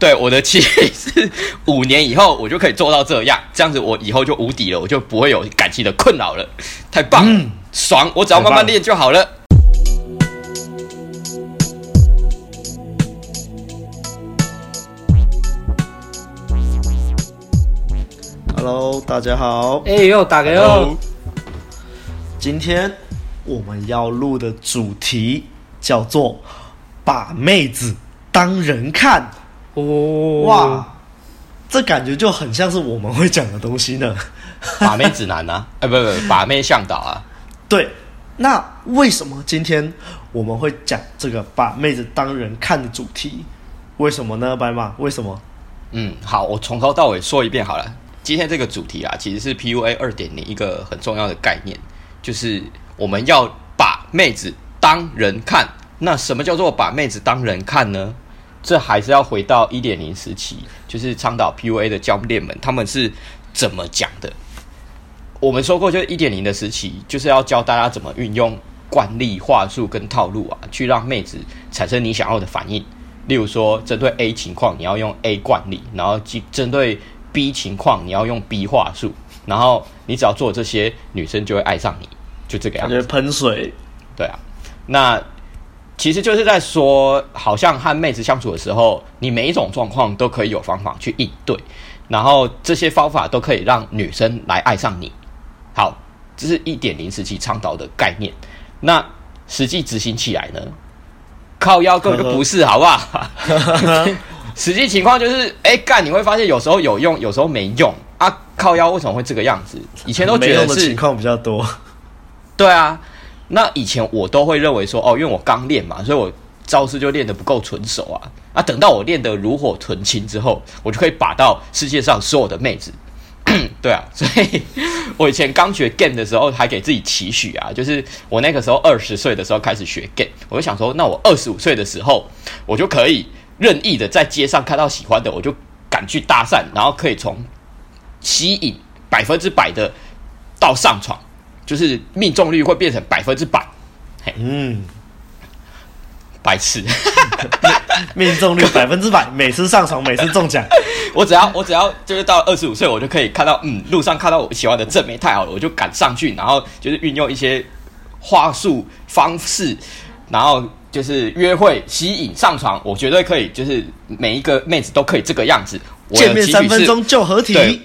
对，我的期是五年以后我就可以做到这样，这样子我以后就无敌了，我就不会有感情的困扰了，太棒了，嗯、爽！我只要慢慢练就好了。Hello，大家好。哎呦，大家好。今天我们要录的主题叫做“把妹子当人看”。哦哇，这感觉就很像是我们会讲的东西呢。把妹指南啊，哎，不不不，把妹向导啊。对，那为什么今天我们会讲这个把妹子当人看的主题？为什么呢？白马，为什么？嗯，好，我从头到尾说一遍好了。今天这个主题啊，其实是 PUA 二点零一个很重要的概念，就是我们要把妹子当人看。那什么叫做把妹子当人看呢？这还是要回到一点零时期，就是倡导 PUA 的教练们，他们是怎么讲的？我们说过，就是一点零的时期，就是要教大家怎么运用惯例、话术跟套路啊，去让妹子产生你想要的反应。例如说，针对 A 情况，你要用 A 惯例；然后针对 B 情况，你要用 B 话术。然后你只要做这些，女生就会爱上你，就这个样子。感觉喷水，对啊，那。其实就是在说，好像和妹子相处的时候，你每一种状况都可以有方法去应对，然后这些方法都可以让女生来爱上你。好，这是一点零时期倡导的概念。那实际执行起来呢？靠腰根本就不是，好不好？实际情况就是，哎干，你会发现有时候有用，有时候没用啊。靠腰为什么会这个样子？以前都觉得是情况比较多。对啊。那以前我都会认为说，哦，因为我刚练嘛，所以我招式就练得不够纯熟啊。啊，等到我练得炉火纯青之后，我就可以把到世界上所有的妹子。对啊，所以我以前刚学 game 的时候，还给自己期许啊，就是我那个时候二十岁的时候开始学 game，我就想说，那我二十五岁的时候，我就可以任意的在街上看到喜欢的，我就敢去搭讪，然后可以从吸引百分之百的到上床。就是命中率会变成百分之百，嗯，白痴，命中率 百分之百，每次上床每次中奖。我只要我只要就是到二十五岁，我就可以看到，嗯，路上看到我喜欢的正妹太好了，我就赶上去，然后就是运用一些话术方式，然后就是约会吸引上床，我绝对可以，就是每一个妹子都可以这个样子。见面三分钟就合体。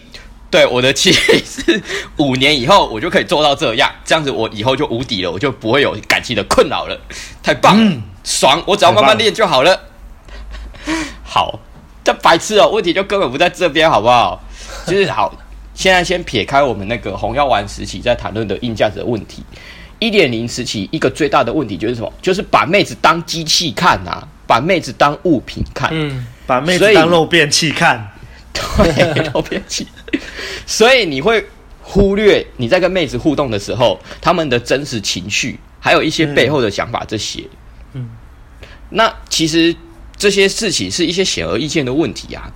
对，我的期是 五年以后我就可以做到这样，这样子我以后就无敌了，我就不会有感情的困扰了，太棒了，嗯、爽！我只要慢慢练就好了。好，这白痴哦，问题就根本不在这边，好不好？就是好，现在先撇开我们那个红药丸时期在谈论的硬价值的问题，一点零时期一个最大的问题就是什么？就是把妹子当机器看啊，把妹子当物品看，嗯，把妹子当肉便器看。对，都偏激，所以你会忽略你在跟妹子互动的时候，他们的真实情绪，还有一些背后的想法这些。嗯，那其实这些事情是一些显而易见的问题啊。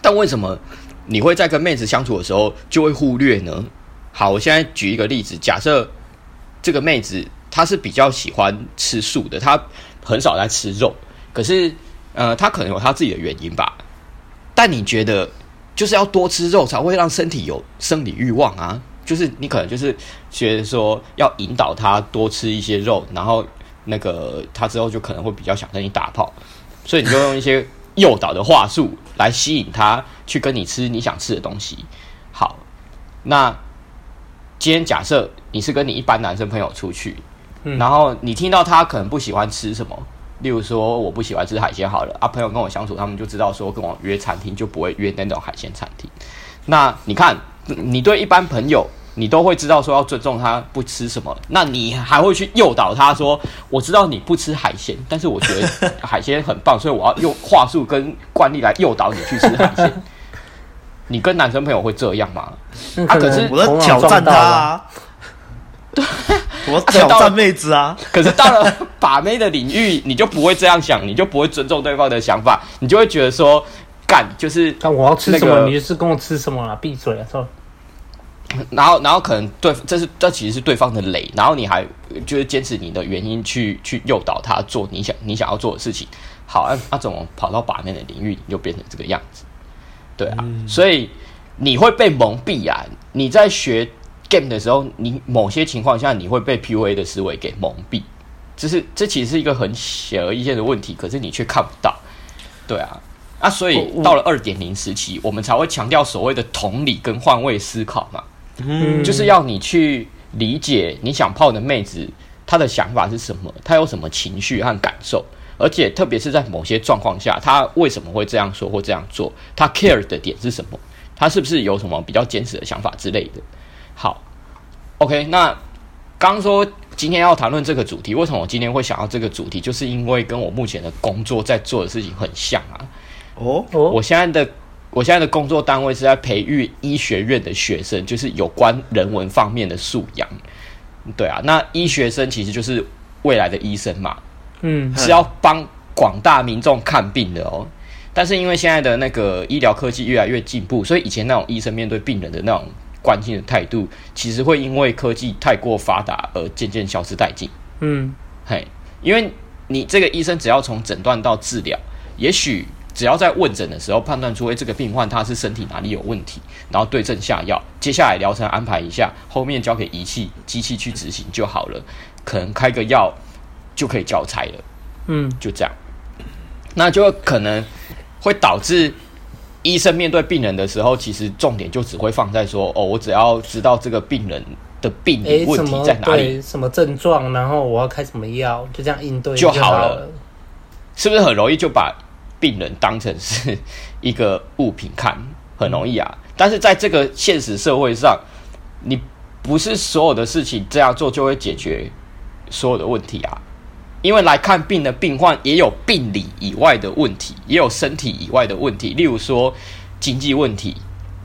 但为什么你会在跟妹子相处的时候就会忽略呢？好，我现在举一个例子，假设这个妹子她是比较喜欢吃素的，她很少在吃肉，可是呃，她可能有她自己的原因吧。但你觉得，就是要多吃肉才会让身体有生理欲望啊？就是你可能就是觉得说要引导他多吃一些肉，然后那个他之后就可能会比较想跟你打炮，所以你就用一些诱导的话术来吸引他去跟你吃你想吃的东西。好，那今天假设你是跟你一般男生朋友出去，然后你听到他可能不喜欢吃什么。例如说，我不喜欢吃海鲜好了啊，朋友跟我相处，他们就知道说跟我约餐厅就不会约那种海鲜餐厅。那你看，你对一般朋友，你都会知道说要尊重他不吃什么，那你还会去诱导他说，我知道你不吃海鲜，但是我觉得 海鲜很棒，所以我要用话术跟惯例来诱导你去吃海鲜。你跟男生朋友会这样吗？啊，可是我在挑战他啊。对。我 挑战妹子啊！可是到了把妹的领域，你就不会这样想，你就不会尊重对方的想法，你就会觉得说，干就是，那我要吃什么，你就是跟我吃什么了，闭嘴啊！说，然后，然后可能对，这是这其实是对方的雷，然后你还就是坚持你的原因去去诱导他做你想你想要做的事情，好，阿阿总跑到把妹的领域你就变成这个样子，对啊，嗯、所以你会被蒙蔽啊！你在学 game 的时候，你某些情况下你会被 PUA 的思维给蒙蔽，这是这其实是一个很显而易见的问题，可是你却看不到，对啊，啊，所以到了二点零时期，我们才会强调所谓的同理跟换位思考嘛，嗯，就是要你去理解你想泡的妹子她的想法是什么，她有什么情绪和感受，而且特别是在某些状况下，她为什么会这样说或这样做，她 care 的点是什么，她是不是有什么比较坚持的想法之类的。好，OK，那刚刚说今天要谈论这个主题，为什么我今天会想要这个主题？就是因为跟我目前的工作在做的事情很像啊。哦，我现在的我现在的工作单位是在培育医学院的学生，就是有关人文方面的素养。对啊，那医学生其实就是未来的医生嘛，嗯，是要帮广大民众看病的哦。但是因为现在的那个医疗科技越来越进步，所以以前那种医生面对病人的那种关心的态度，其实会因为科技太过发达而渐渐消失殆尽。嗯，嘿，因为你这个医生只要从诊断到治疗，也许。只要在问诊的时候判断出，诶，这个病患他是身体哪里有问题，然后对症下药，接下来疗程安排一下，后面交给仪器机器去执行就好了，可能开个药就可以交差了，嗯，就这样，那就可能会导致医生面对病人的时候，其实重点就只会放在说，哦，我只要知道这个病人的病理问题在哪里，什么症状，然后我要开什么药，就这样应对就好了，好了，是不是很容易就把病人当成是一个物品看，很容易啊。但是在这个现实社会上，你不是所有的事情这样做就会解决所有的问题啊。因为来看病的病患也有病理以外的问题，也有身体以外的问题，例如说经济问题，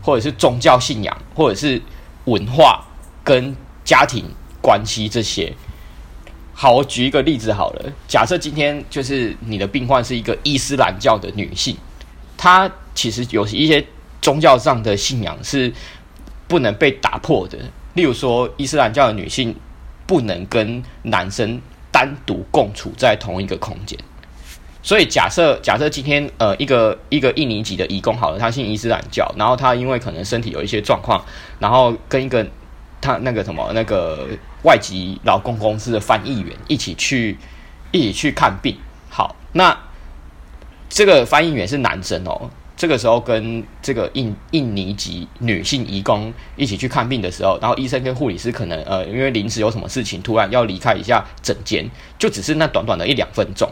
或者是宗教信仰，或者是文化跟家庭关系这些。好，我举一个例子好了。假设今天就是你的病患是一个伊斯兰教的女性，她其实有一些宗教上的信仰是不能被打破的。例如说，伊斯兰教的女性不能跟男生单独共处在同一个空间。所以假设假设今天呃一个一个印尼籍的移工好了，他信伊斯兰教，然后他因为可能身体有一些状况，然后跟一个他那个什么那个。外籍劳工公司的翻译员一起去，一起去看病。好，那这个翻译员是男生哦。这个时候跟这个印印尼籍女性移工一起去看病的时候，然后医生跟护理师可能呃，因为临时有什么事情，突然要离开一下诊间，就只是那短短的一两分钟。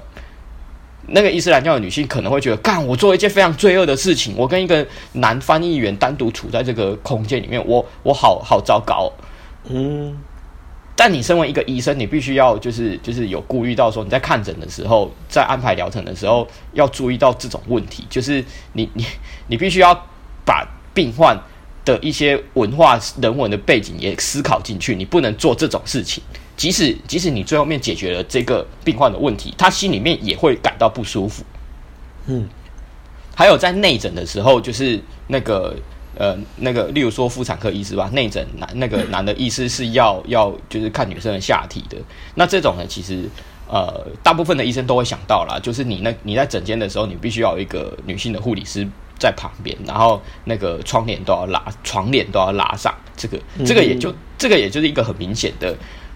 那个伊斯兰教的女性可能会觉得，干，我做一件非常罪恶的事情，我跟一个男翻译员单独处在这个空间里面，我我好好糟糕。嗯。但你身为一个医生，你必须要就是就是有顾虑到说，你在看诊的时候，在安排疗程的时候，要注意到这种问题，就是你你你必须要把病患的一些文化人文的背景也思考进去，你不能做这种事情。即使即使你最后面解决了这个病患的问题，他心里面也会感到不舒服。嗯，还有在内诊的时候，就是那个。呃，那个，例如说妇产科医师吧，内诊男那个男的医师是要要就是看女生的下体的。那这种呢，其实呃，大部分的医生都会想到啦，就是你那你在诊间的时候，你必须要有一个女性的护理师在旁边，然后那个窗帘都要拉，床帘都要拉上。这个这个也就这个也就是一个很明显的，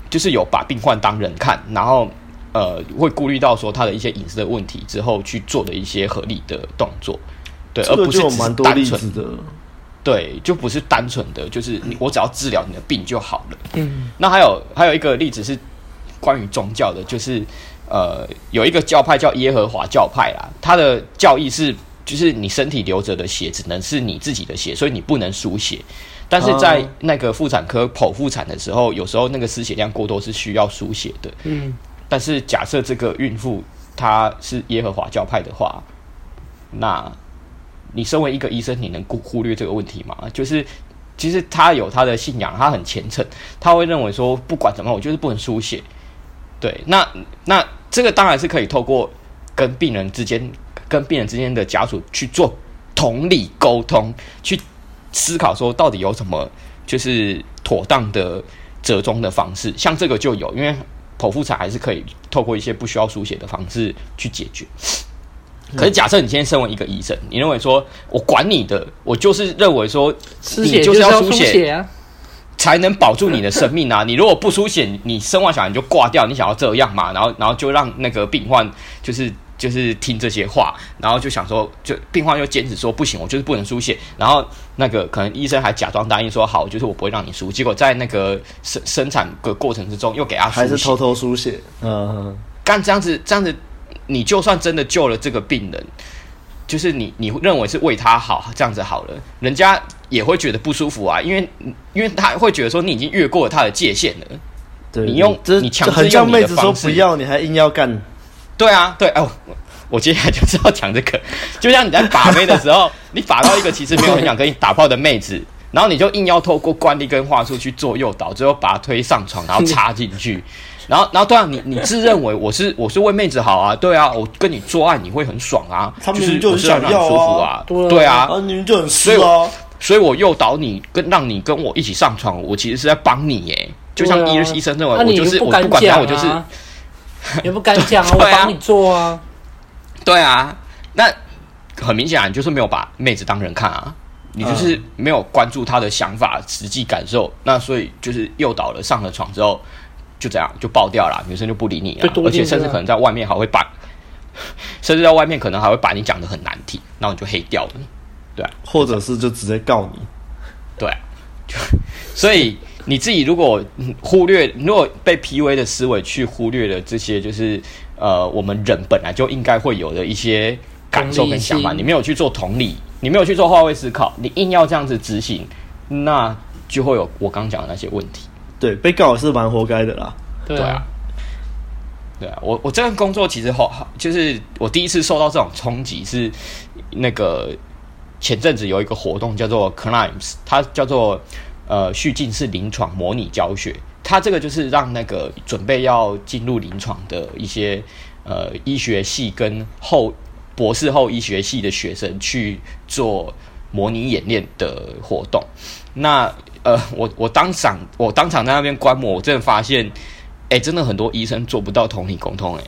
就是有把病患当人看，然后呃，会顾虑到说他的一些隐私的问题之后去做的一些合理的动作，对，而不是只是单纯的。对，就不是单纯的，就是你我只要治疗你的病就好了。嗯，那还有还有一个例子是关于宗教的，就是呃有一个教派叫耶和华教派啦，他的教义是就是你身体流着的血只能是你自己的血，所以你不能输血。但是在那个妇产科剖腹产的时候，有时候那个失血量过多是需要输血的。嗯，但是假设这个孕妇她是耶和华教派的话，那。你身为一个医生，你能忽忽略这个问题吗？就是，其实他有他的信仰，他很虔诚，他会认为说，不管怎么，我就是不能输血。对，那那这个当然是可以透过跟病人之间、跟病人之间的家属去做同理沟通，去思考说到底有什么就是妥当的折中的方式。像这个就有，因为剖腹产还是可以透过一些不需要输血的方式去解决。可是假设你今天身为一个医生，你认为说我管你的，我就是认为说你就是要输血啊，才能保住你的生命啊！你如果不输血，你生完小孩你就挂掉，你想要这样嘛？然后然后就让那个病患就是。就是听这些话，然后就想说，就病患又坚持说不行，我就是不能输血。然后那个可能医生还假装答应说好，就是我不会让你输。结果在那个生生产的过程之中，又给他输，还是偷偷输血。嗯，干这样子，这样子，你就算真的救了这个病人，就是你你认为是为他好，这样子好了，人家也会觉得不舒服啊，因为因为他会觉得说你已经越过了他的界限了。对，你用这你强制很像妹子说不要，你还硬要干。对啊，对哦，我接下来就是要讲这个，就像你在把妹的时候，你把到一个其实没有很想跟你打炮的妹子，然后你就硬要透过惯例跟话术去做诱导，最后把她推上床，然后插进去，然后然后对啊，你你自认为我是我是为妹子好啊，对啊，我跟你做爱你会很爽啊，他们就是就想要很舒服啊，对啊，啊，啊你们就很所以湿啊，所以我诱导你跟让你跟我一起上床，我其实是在帮你耶，就像医医生认为我就是我不管他，我就是。也不敢讲啊，我帮你做啊。对啊，那很明显啊，你就是没有把妹子当人看啊，你就是没有关注她的想法、实际感受。那所以就是诱导了，上了床之后就这样就爆掉了，女生就不理你了，而且甚至可能在外面还会把，甚至在外面可能还会把你讲的很难听，然后你就黑掉了。对啊，或者是就直接告你。对啊，就 所以。你自己如果忽略，如果被 PUA 的思维去忽略了这些，就是呃，我们人本来就应该会有的一些感受跟想法，你没有去做同理，你没有去做换位思考，你硬要这样子执行，那就会有我刚讲的那些问题。对，被告是蛮活该的啦。对啊，对啊，我我这份工作其实好，就是我第一次受到这种冲击是那个前阵子有一个活动叫做 Climbs，它叫做。呃，序进式临床模拟教学，它这个就是让那个准备要进入临床的一些呃医学系跟后博士后医学系的学生去做模拟演练的活动。那呃，我我当场我当场在那边观摩，我真的发现，哎、欸，真的很多医生做不到同理沟通、欸，哎，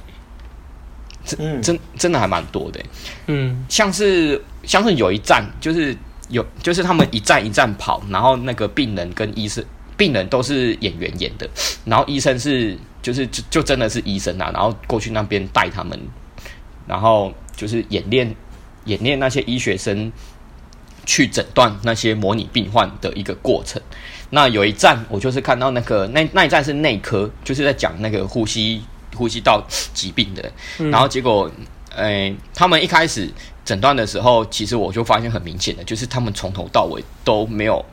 真真真的还蛮多的、欸，嗯，像是像是有一站就是。有，就是他们一站一站跑，然后那个病人跟医生，病人都是演员演的，然后医生是就是就就真的是医生啊，然后过去那边带他们，然后就是演练演练那些医学生去诊断那些模拟病患的一个过程。那有一站我就是看到那个那那一站是内科，就是在讲那个呼吸呼吸道疾病的，然后结果，哎，他们一开始。诊断的时候，其实我就发现很明显的，就是他们从头到尾都没有，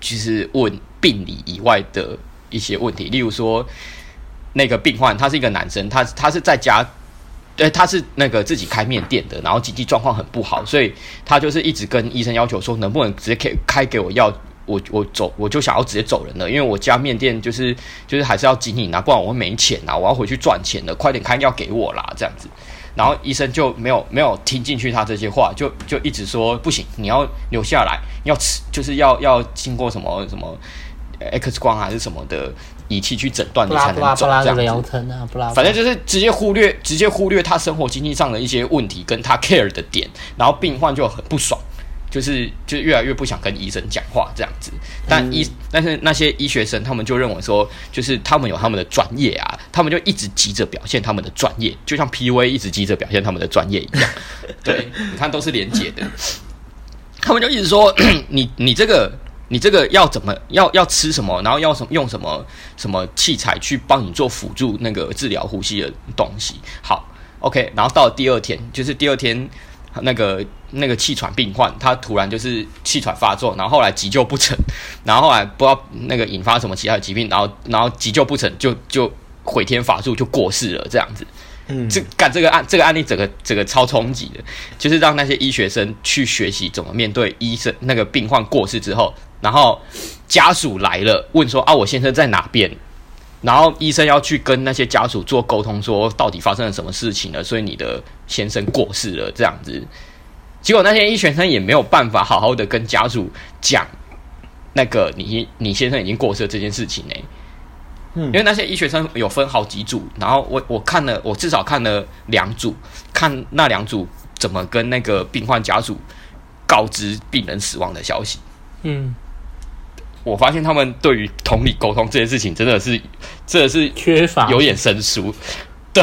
其实问病理以外的一些问题。例如说，那个病患他是一个男生，他他是在家，对，他是那个自己开面店的，然后经济状况很不好，所以他就是一直跟医生要求说，能不能直接开开给我药，我我走，我就想要直接走人了，因为我家面店就是就是还是要经营啊，不然我会没钱啊，我要回去赚钱的，快点开药给我啦，这样子。然后医生就没有没有听进去他这些话，就就一直说不行，你要留下来，要吃，就是要要经过什么什么 X 光还是什么的仪器去诊断，你才能走这样子。反正就是直接忽略，直接忽略他生活经济上的一些问题跟他 care 的点，然后病患就很不爽。就是就越来越不想跟医生讲话这样子，但医但是那些医学生他们就认为说，就是他们有他们的专业啊，他们就一直急着表现他们的专业，就像 PUA 一直急着表现他们的专业一样。对，你看都是连结的，他们就一直说 你你这个你这个要怎么要要吃什么，然后要什用什么什么器材去帮你做辅助那个治疗呼吸的东西。好，OK，然后到了第二天，就是第二天。那个那个气喘病患，他突然就是气喘发作，然后后来急救不成，然后后来不知道那个引发什么其他的疾病，然后然后急救不成就就毁天乏术就过世了这样子。嗯，这干这个案这个案例整个整个超冲击的，就是让那些医学生去学习怎么面对医生那个病患过世之后，然后家属来了问说啊，我先生在哪边？然后医生要去跟那些家属做沟通，说到底发生了什么事情了？所以你的先生过世了，这样子。结果那些医学生也没有办法好好的跟家属讲，那个你你先生已经过世了这件事情呢。嗯，因为那些医学生有分好几组，然后我我看了，我至少看了两组，看那两组怎么跟那个病患家属告知病人死亡的消息。嗯，我发现他们对于同理沟通这件事情真的是，真的是缺乏，有点生疏。对，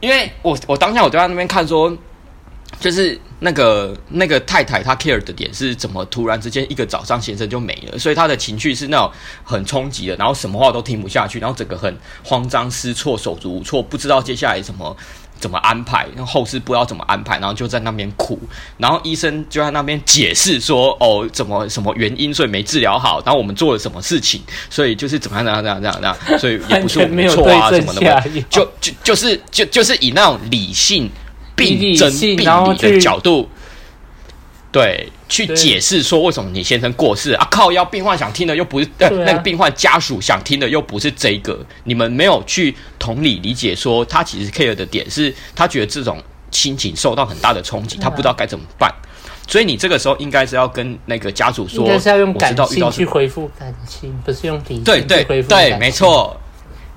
因为我我当下我就在那边看说。就是那个那个太太，她 care 的点是怎么突然之间一个早上先生就没了，所以她的情绪是那种很冲击的，然后什么话都听不下去，然后整个很慌张失措、手足无措，不知道接下来怎么怎么安排，然后后事不知道怎么安排，然后就在那边哭，然后医生就在那边解释说：“哦，怎么什么原因，所以没治疗好，然后我们做了什么事情，所以就是怎么样怎样怎样怎样怎样，所以也不是我们错啊什么的，就就就是就就是以那种理性。”病症病理的角度，对，去解释说为什么你先生过世啊？靠要，病患想听的又不是，呃，那个病患家属想听的又不是这个，你们没有去同理理解，说他其实 care 的点是他觉得这种心情受到很大的冲击，他不知道该怎么办，所以你这个时候应该是要跟那个家属说，应该是要用感情去回复感情，不是用理性对对对，没错。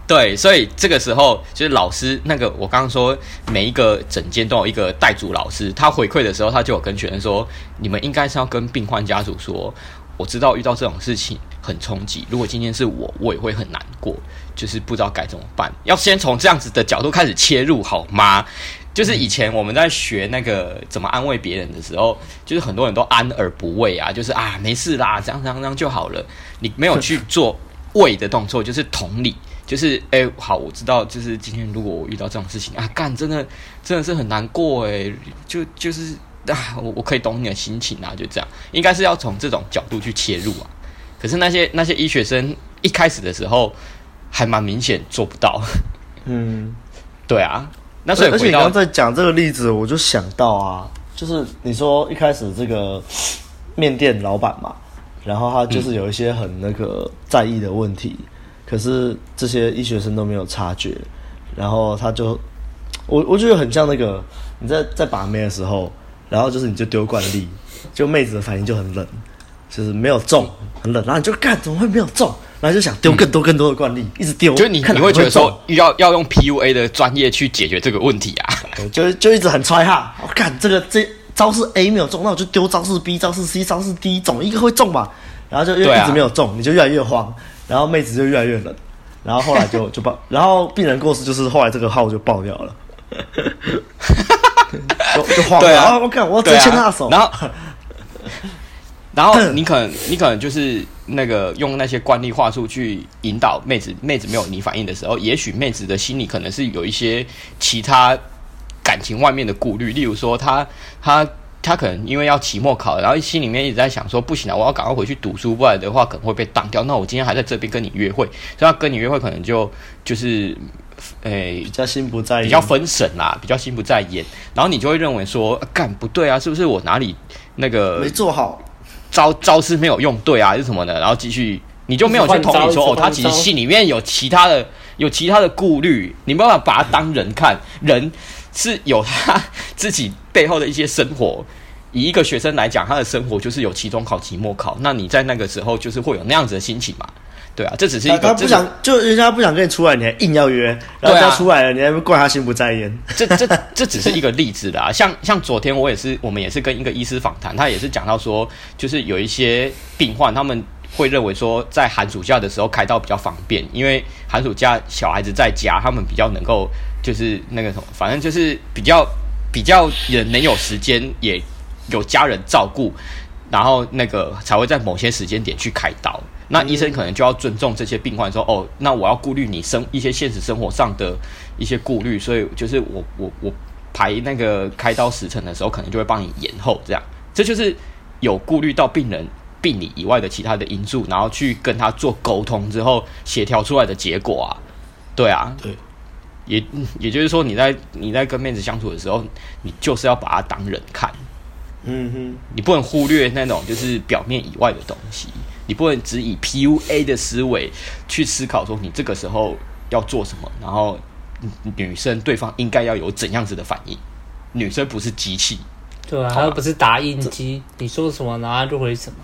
对，所以这个时候就是老师那个，我刚刚说每一个诊间都有一个带组老师，他回馈的时候，他就有跟学生说，你们应该是要跟病患家属说，我知道遇到这种事情很冲击，如果今天是我，我也会很难过，就是不知道该怎么办，要先从这样子的角度开始切入，好吗？就是以前我们在学那个怎么安慰别人的时候，就是很多人都安而不慰啊，就是啊没事啦，这样这样这样就好了，你没有去做慰的动作，就是同理。就是哎、欸，好，我知道，就是今天如果我遇到这种事情啊，干，真的真的是很难过哎，就就是啊，我我可以懂你的心情啊，就这样，应该是要从这种角度去切入啊。可是那些那些医学生一开始的时候还蛮明显做不到，嗯，对啊。那所以而且你刚刚在讲这个例子，我就想到啊，就是你说一开始这个面店老板嘛，然后他就是有一些很那个在意的问题。嗯可是这些医学生都没有察觉，然后他就，我我觉得很像那个你在在把妹的时候，然后就是你就丢惯例，就妹子的反应就很冷，就是没有中，很冷，然后你就干怎么会没有中，然后就想丢更多更多的惯例，一直丢，就你你会觉得说要要用 PUA 的专业去解决这个问题啊，就就一直很 try 哈，我干这个这招式 A 没有中，那我就丢招式 B、招式 C、招式 D，总一个会中吧，然后就又一直没有中，你就越来越慌。然后妹子就越来越冷，然后后来就 就爆，然后病人过世就是后来这个号就爆掉了，就就慌了。啊，我看我只牵他手，然后 然后你可能你可能就是那个用那些惯例话术去引导妹子，妹子没有你反应的时候，也许妹子的心里可能是有一些其他感情外面的顾虑，例如说她她。他可能因为要期末考，然后心里面一直在想说，不行了，我要赶快回去读书，不然的话可能会被当掉。那我今天还在这边跟你约会，所以他跟你约会可能就就是，诶、欸，比较心不在焉，比较分神啦，比较心不在焉。然后你就会认为说，干、啊、不对啊，是不是我哪里那个没做好，招招式没有用对啊，还是什么的？然后继续，你就没有去同理说，哦，他其实心里面有其他的，有其他的顾虑，你没办法把他当人看，人。是有他自己背后的一些生活。以一个学生来讲，他的生活就是有期中考、期末考。那你在那个时候就是会有那样子的心情嘛？对啊，这只是一个他不想，就人家不想跟你出来，你还硬要约，然后他出来了，你还怪他心不在焉。这这这只是一个例子啦。像像昨天我也是，我们也是跟一个医师访谈，他也是讲到说，就是有一些病患他们会认为说，在寒暑假的时候开刀比较方便，因为寒暑假小孩子在家，他们比较能够。就是那个什么，反正就是比较比较人能有时间，也有家人照顾，然后那个才会在某些时间点去开刀。那医生可能就要尊重这些病患，说哦，那我要顾虑你生一些现实生活上的一些顾虑，所以就是我我我排那个开刀时辰的时候，可能就会帮你延后。这样，这就是有顾虑到病人病理以外的其他的因素，然后去跟他做沟通之后协调出来的结果啊。对啊，对。也也就是说，你在你在跟妹子相处的时候，你就是要把她当人看，嗯哼，你不能忽略那种就是表面以外的东西，你不能只以 PUA 的思维去思考说你这个时候要做什么，然后女生对方应该要有怎样子的反应，女生不是机器，对啊，她又不是打印机，你说什么然后就回什么，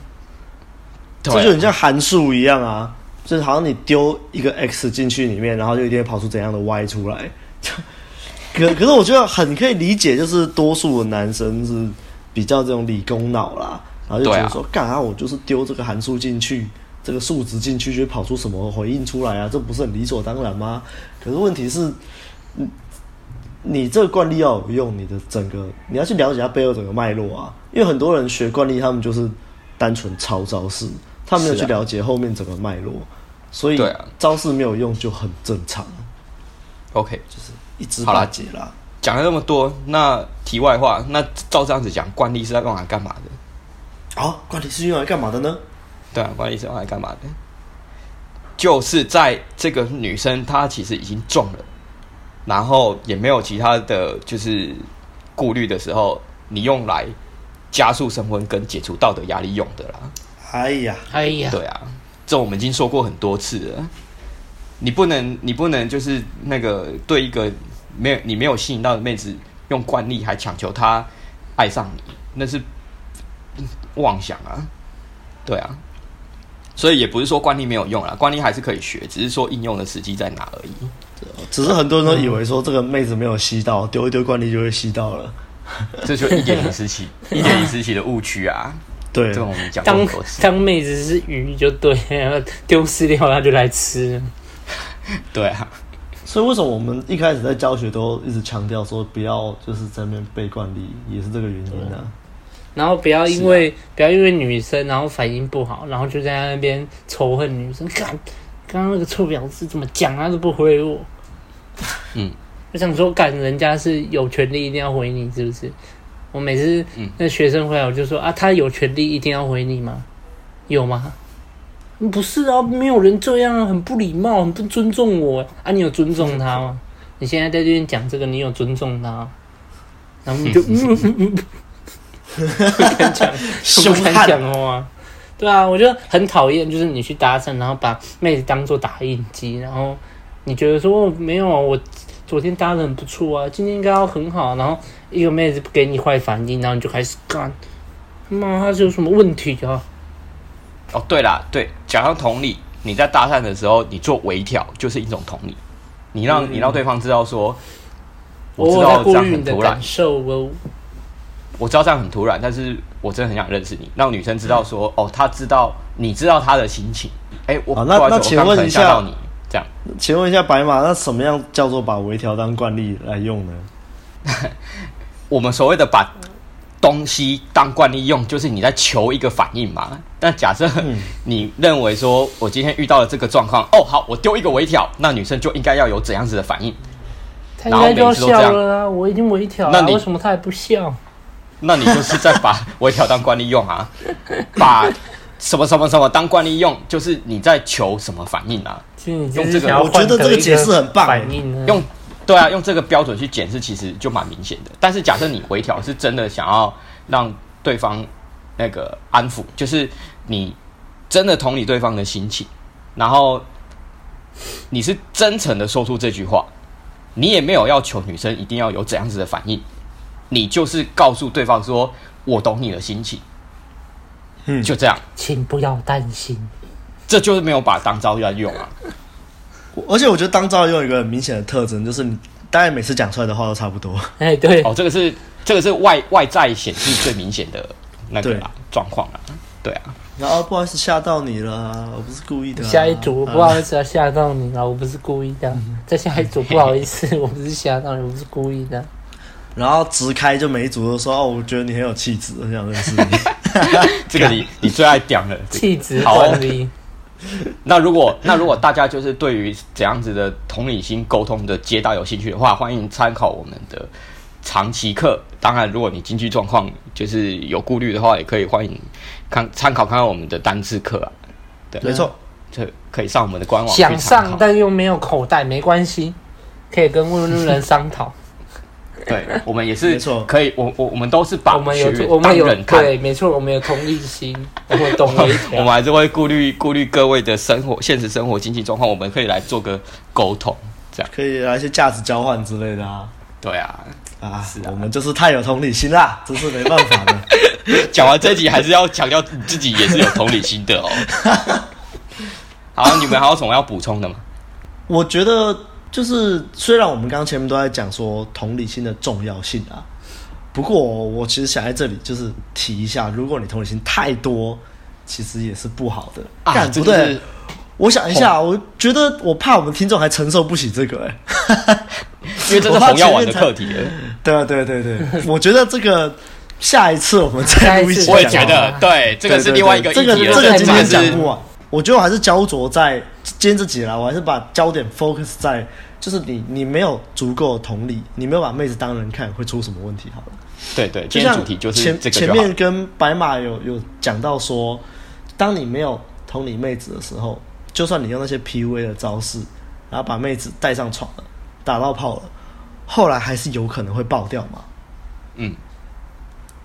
这就很像函数一样啊。就是好像你丢一个 X 进去里面，然后就一定会跑出怎样的 Y 出来。可可是我觉得很可以理解，就是多数的男生是比较这种理工脑啦，然后就觉得说，干啊，我就是丢这个函数进去，这个数值进去，就会跑出什么回应出来啊？这不是很理所当然吗？可是问题是，你你这个惯例要有用，你的整个你要去了解它背后整个脉络啊。因为很多人学惯例，他们就是单纯抄招式，他没有去了解后面整个脉络，所以招式没有用就很正常。OK，就是。一知半解啦。讲了那么多，那题外话，那照这样子讲，惯例是在用来干嘛的？哦，惯例是用来干嘛的呢？对啊，惯例是用来干嘛的？就是在这个女生她其实已经中了，然后也没有其他的就是顾虑的时候，你用来加速升温跟解除道德压力用的啦。哎呀，哎呀，对啊，这我们已经说过很多次了。你不能，你不能就是那个对一个没有你没有吸引到的妹子用惯例，还强求她爱上你，那是妄想啊！对啊，所以也不是说惯例没有用啊，惯例还是可以学，只是说应用的时机在哪而已。只是很多人都以为说这个妹子没有吸到，丢一丢惯例就会吸到了，这就一点零时期，一点零时期的误区啊！对，这种我们讲当当妹子是鱼就对，丢饲料他就来吃。对啊，所以为什么我们一开始在教学都一直强调说不要就是在那边背惯例，也是这个原因呢、啊。然后不要因为、啊、不要因为女生然后反应不好，然后就在那边仇恨女生。干刚刚那个臭婊子怎么讲他都不回我。嗯，我想说，干人家是有权利一定要回你，是不是？我每次那学生回来我就说啊，他有权利一定要回你吗？有吗？不是啊，没有人这样，很不礼貌，很不尊重我啊！你有尊重他吗？你现在在这边讲这个，你有尊重他？然后你就嗯嗯嗯嗯，不敢讲，不敢讲话。对啊，我觉得很讨厌，就是你去搭讪，然后把妹子当做打印机，然后你觉得说没有啊，我昨天搭的很不错啊，今天应该要很好，然后一个妹子不给你坏反应，然后你就开始干，妈，他是有什么问题啊？哦，对啦，对，讲到同理，你在搭讪的时候，你做微调就是一种同理，你让、嗯、你让对方知道说，我知道这样很突然，哦、我知道这样很突然，但是我真的很想认识你，让女生知道说，嗯、哦，她知道，你知道她的心情，哎，我那那请问一下，你这样，请问一下白马，那什么样叫做把微调当惯例来用呢？我们所谓的把。东西当惯例用，就是你在求一个反应嘛。但假设你认为说，我今天遇到了这个状况，哦，好，我丢一个微调，那女生就应该要有怎样子的反应？她应该就要笑了啊！我已经微调了，那你为什么她还不笑？那你就是在把微调当惯例用啊？把什么什么什么当惯例用，就是你在求什么反应啊？用这个，我觉得这个解释很棒。用。对啊，用这个标准去检视，其实就蛮明显的。但是假设你回调是真的想要让对方那个安抚，就是你真的同理对方的心情，然后你是真诚的说出这句话，你也没有要求女生一定要有怎样子的反应，你就是告诉对方说：“我懂你的心情。”嗯，就这样，请不要担心，这就是没有把当招要用啊。而且我觉得当招用一个很明显的特征，就是你大概每次讲出来的话都差不多。哎，对，哦，这个是这个是外外在显示最明显的那个状况啊，对啊。然后不好意思吓到你了，我不是故意的、啊。下一组不好意思啊，吓到你了，我不是故意的。再下一组不好意思，我不是吓到你，我不是故意的。然后直开就每一组都说哦，我觉得你很有气质，很想认识你。这个你你最爱讲了，气质管理。那如果那如果大家就是对于怎样子的同理心沟通的街道有兴趣的话，欢迎参考我们的长期课。当然，如果你经济状况就是有顾虑的话，也可以欢迎看参考看看我们的单次课啊。对，没错，这可以上我们的官网。想上但又没有口袋，没关系，可以跟问路人商讨。对，我们也是可以，我我我们都是把我们有我们有对，没错，我们有同理心，我们懂微调，我们还是会顾虑顾虑各位的生活、现实生活、经济状况，我们可以来做个沟通，这样可以来一些价值交换之类的啊。对啊，啊，是啊，我们就是太有同理心啦，这是没办法的。讲完这集还是要强调自己也是有同理心的哦。好，你们还有什么要补充的吗？我觉得就是，虽然我们刚刚前面都在讲说同理心的重要性啊，不过我其实想在这里就是提一下，如果你同理心太多，其实也是不好的。啊，干，不对。我想一下，我觉得我怕我们听众还承受不起这个哎、欸，因为这是红药丸的课题。对啊，对对对，我觉得这个下一次我们再录一期。我也觉得，对，这个是另外一个议题。这个这个今天讲不完。我觉得我还是焦灼在今天这集啦，我还是把焦点 focus 在，就是你你没有足够的同理，你没有把妹子当人看，会出什么问题？好了，对对，今天主题就是前前面跟白马有有讲到说，当你没有同理妹子的时候。就算你用那些 PUA 的招式，然后把妹子带上床了，打到炮了，后来还是有可能会爆掉嘛？嗯，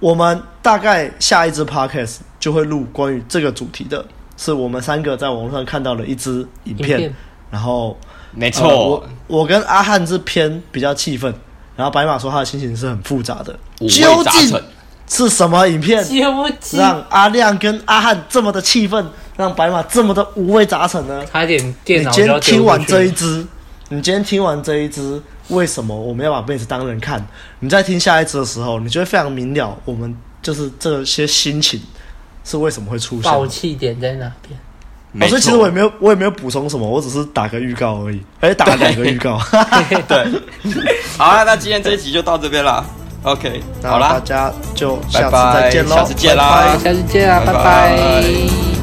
我们大概下一支 Podcast 就会录关于这个主题的，是我们三个在网络上看到了一支影片，影片然后没错、呃，我我跟阿汉是偏比较气愤，然后白马说他的心情是很复杂的，究竟是什么影片让阿亮跟阿汉这么的气愤？让白马这么的五味杂陈呢？差点电脑。你今天听完这一支，你今天听完这一支，为什么我们要把妹子当人看？你在听下一支的时候，你就会非常明了，我们就是这些心情是为什么会出现。爆气点在哪边？老师、哦、其实我也没有，我也没有补充什么，我只是打个预告而已。哎，打了两个预告。对。好了，那今天这一集就到这边了。OK，好啦，大家就下次再见喽，下次见啦，下次见啊，拜拜。拜拜。